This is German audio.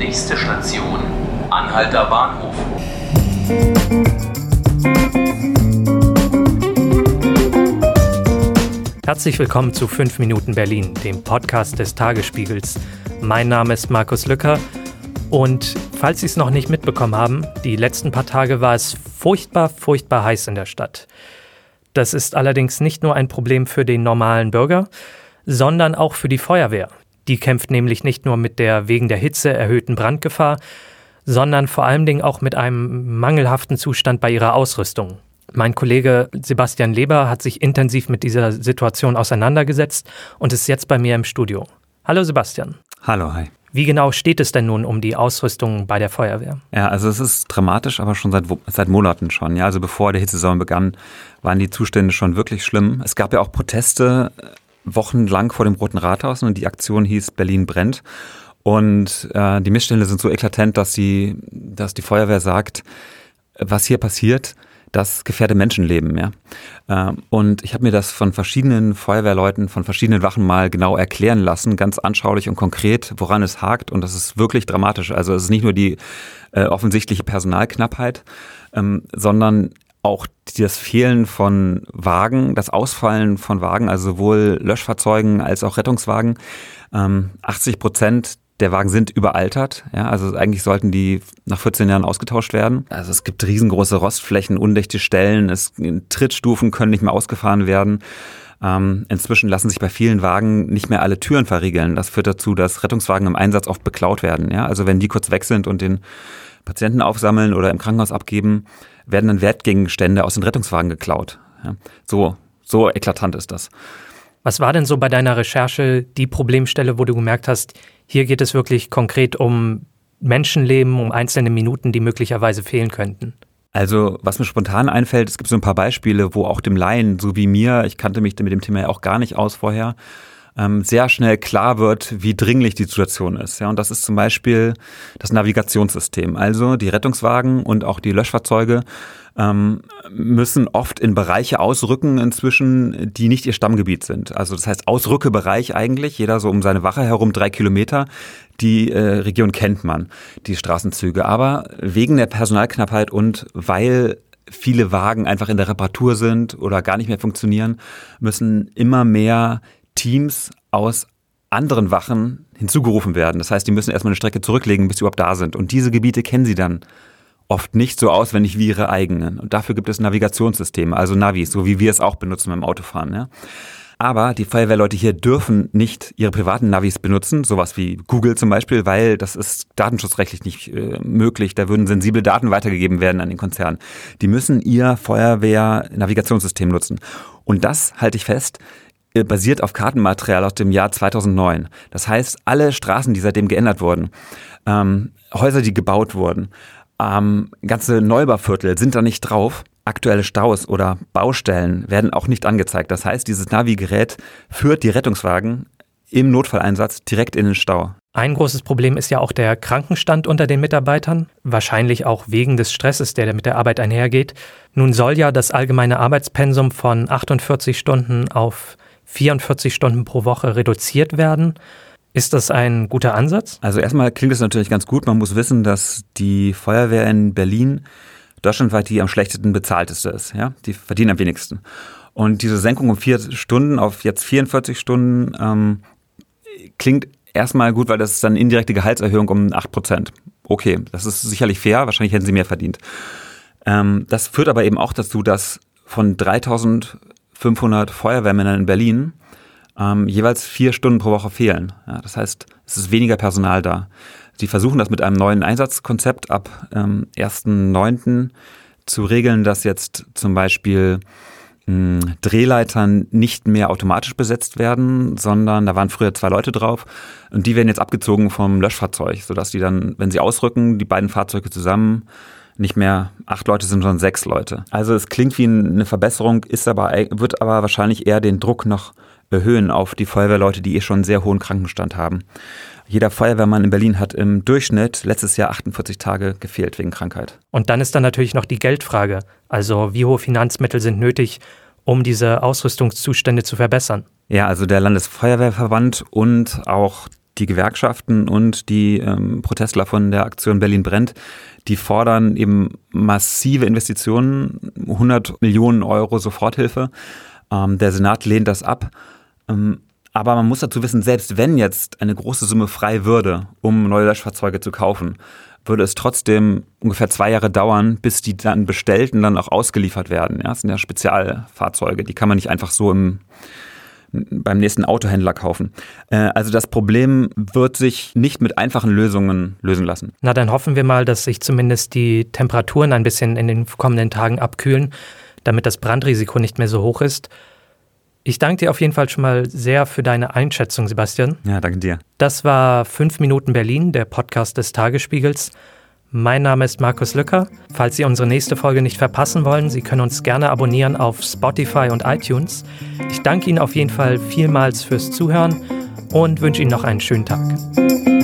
Nächste Station, Anhalter Bahnhof. Herzlich willkommen zu 5 Minuten Berlin, dem Podcast des Tagesspiegels. Mein Name ist Markus Lücker und falls Sie es noch nicht mitbekommen haben, die letzten paar Tage war es furchtbar, furchtbar heiß in der Stadt. Das ist allerdings nicht nur ein Problem für den normalen Bürger, sondern auch für die Feuerwehr. Die kämpft nämlich nicht nur mit der wegen der Hitze erhöhten Brandgefahr, sondern vor allen Dingen auch mit einem mangelhaften Zustand bei ihrer Ausrüstung. Mein Kollege Sebastian Leber hat sich intensiv mit dieser Situation auseinandergesetzt und ist jetzt bei mir im Studio. Hallo Sebastian. Hallo, hi. Wie genau steht es denn nun um die Ausrüstung bei der Feuerwehr? Ja, also es ist dramatisch, aber schon seit, seit Monaten schon. Ja, also bevor der Hitzesaison begann, waren die Zustände schon wirklich schlimm. Es gab ja auch Proteste wochenlang vor dem Roten Rathaus und die Aktion hieß Berlin brennt. Und äh, die Missstände sind so eklatant, dass, sie, dass die Feuerwehr sagt, was hier passiert, das gefährde Menschenleben. Ja? Ähm, und ich habe mir das von verschiedenen Feuerwehrleuten, von verschiedenen Wachen mal genau erklären lassen, ganz anschaulich und konkret, woran es hakt. Und das ist wirklich dramatisch. Also es ist nicht nur die äh, offensichtliche Personalknappheit, ähm, sondern auch das Fehlen von Wagen, das Ausfallen von Wagen, also sowohl Löschfahrzeugen als auch Rettungswagen. Ähm, 80 Prozent der Wagen sind überaltert. Ja, also eigentlich sollten die nach 14 Jahren ausgetauscht werden. Also es gibt riesengroße Rostflächen, undichte Stellen, es, Trittstufen können nicht mehr ausgefahren werden. Ähm, inzwischen lassen sich bei vielen Wagen nicht mehr alle Türen verriegeln. Das führt dazu, dass Rettungswagen im Einsatz oft beklaut werden. Ja, also wenn die kurz weg sind und den Patienten aufsammeln oder im Krankenhaus abgeben, werden dann Wertgegenstände aus den Rettungswagen geklaut. Ja, so, so eklatant ist das. Was war denn so bei deiner Recherche die Problemstelle, wo du gemerkt hast, hier geht es wirklich konkret um Menschenleben, um einzelne Minuten, die möglicherweise fehlen könnten? Also, was mir spontan einfällt, es gibt so ein paar Beispiele, wo auch dem Laien, so wie mir, ich kannte mich mit dem Thema ja auch gar nicht aus vorher, ähm, sehr schnell klar wird, wie dringlich die Situation ist. Ja, und das ist zum Beispiel das Navigationssystem. Also die Rettungswagen und auch die Löschfahrzeuge ähm, müssen oft in Bereiche ausrücken inzwischen, die nicht ihr Stammgebiet sind. Also das heißt Ausrückebereich eigentlich, jeder so um seine Wache herum drei Kilometer. Die äh, Region kennt man, die Straßenzüge. Aber wegen der Personalknappheit und weil viele Wagen einfach in der Reparatur sind oder gar nicht mehr funktionieren, müssen immer mehr Teams aus anderen Wachen hinzugerufen werden. Das heißt, die müssen erstmal eine Strecke zurücklegen, bis sie überhaupt da sind. Und diese Gebiete kennen sie dann oft nicht so auswendig wie ihre eigenen. Und dafür gibt es Navigationssysteme, also Navis, so wie wir es auch benutzen beim Autofahren. Ja. Aber die Feuerwehrleute hier dürfen nicht ihre privaten Navis benutzen, sowas wie Google zum Beispiel, weil das ist datenschutzrechtlich nicht äh, möglich. Da würden sensible Daten weitergegeben werden an den Konzern. Die müssen ihr Feuerwehr-Navigationssystem nutzen. Und das, halte ich fest, basiert auf Kartenmaterial aus dem Jahr 2009. Das heißt, alle Straßen, die seitdem geändert wurden, ähm, Häuser, die gebaut wurden, ähm, ganze Neubauviertel sind da nicht drauf. Aktuelle Staus oder Baustellen werden auch nicht angezeigt. Das heißt, dieses Navi-Gerät führt die Rettungswagen im Notfalleinsatz direkt in den Stau. Ein großes Problem ist ja auch der Krankenstand unter den Mitarbeitern, wahrscheinlich auch wegen des Stresses, der mit der Arbeit einhergeht. Nun soll ja das allgemeine Arbeitspensum von 48 Stunden auf 44 Stunden pro Woche reduziert werden. Ist das ein guter Ansatz? Also erstmal klingt es natürlich ganz gut. Man muss wissen, dass die Feuerwehr in Berlin deutschlandweit die am schlechtesten bezahlteste ist. Ja? Die verdienen am wenigsten. Und diese Senkung um vier Stunden auf jetzt 44 Stunden ähm, klingt erstmal gut, weil das ist dann indirekte Gehaltserhöhung um 8 Prozent. Okay, das ist sicherlich fair. Wahrscheinlich hätten sie mehr verdient. Ähm, das führt aber eben auch dazu, dass von 3000 500 Feuerwehrmännern in Berlin ähm, jeweils vier Stunden pro Woche fehlen. Ja, das heißt, es ist weniger Personal da. Sie versuchen das mit einem neuen Einsatzkonzept ab ähm, 1.9. zu regeln, dass jetzt zum Beispiel mh, hm, Drehleitern nicht mehr automatisch besetzt werden, sondern da waren früher zwei Leute drauf und die werden jetzt abgezogen vom Löschfahrzeug, sodass die dann, wenn sie ausrücken, die beiden Fahrzeuge zusammen nicht mehr acht Leute sind, sondern sechs Leute. Also es klingt wie eine Verbesserung, ist aber, wird aber wahrscheinlich eher den Druck noch erhöhen auf die Feuerwehrleute, die eh schon einen sehr hohen Krankenstand haben. Jeder Feuerwehrmann in Berlin hat im Durchschnitt letztes Jahr 48 Tage gefehlt wegen Krankheit. Und dann ist dann natürlich noch die Geldfrage. Also wie hohe Finanzmittel sind nötig, um diese Ausrüstungszustände zu verbessern? Ja, also der Landesfeuerwehrverband und auch die Gewerkschaften und die ähm, Protestler von der Aktion Berlin brennt, die fordern eben massive Investitionen, 100 Millionen Euro Soforthilfe. Ähm, der Senat lehnt das ab. Ähm, aber man muss dazu wissen, selbst wenn jetzt eine große Summe frei würde, um neue Löschfahrzeuge zu kaufen, würde es trotzdem ungefähr zwei Jahre dauern, bis die dann bestellt und dann auch ausgeliefert werden. Ja, das sind ja Spezialfahrzeuge, die kann man nicht einfach so im, beim nächsten Autohändler kaufen. Äh, also das Problem wird sich nicht mit einfachen Lösungen lösen lassen. Na, dann hoffen wir mal, dass sich zumindest die Temperaturen ein bisschen in den kommenden Tagen abkühlen, damit das Brandrisiko nicht mehr so hoch ist. Ich danke dir auf jeden Fall schon mal sehr für deine Einschätzung, Sebastian. Ja, danke dir. Das war 5 Minuten Berlin, der Podcast des Tagesspiegels. Mein Name ist Markus Lücker. Falls Sie unsere nächste Folge nicht verpassen wollen, Sie können uns gerne abonnieren auf Spotify und iTunes. Ich danke Ihnen auf jeden Fall vielmals fürs Zuhören und wünsche Ihnen noch einen schönen Tag.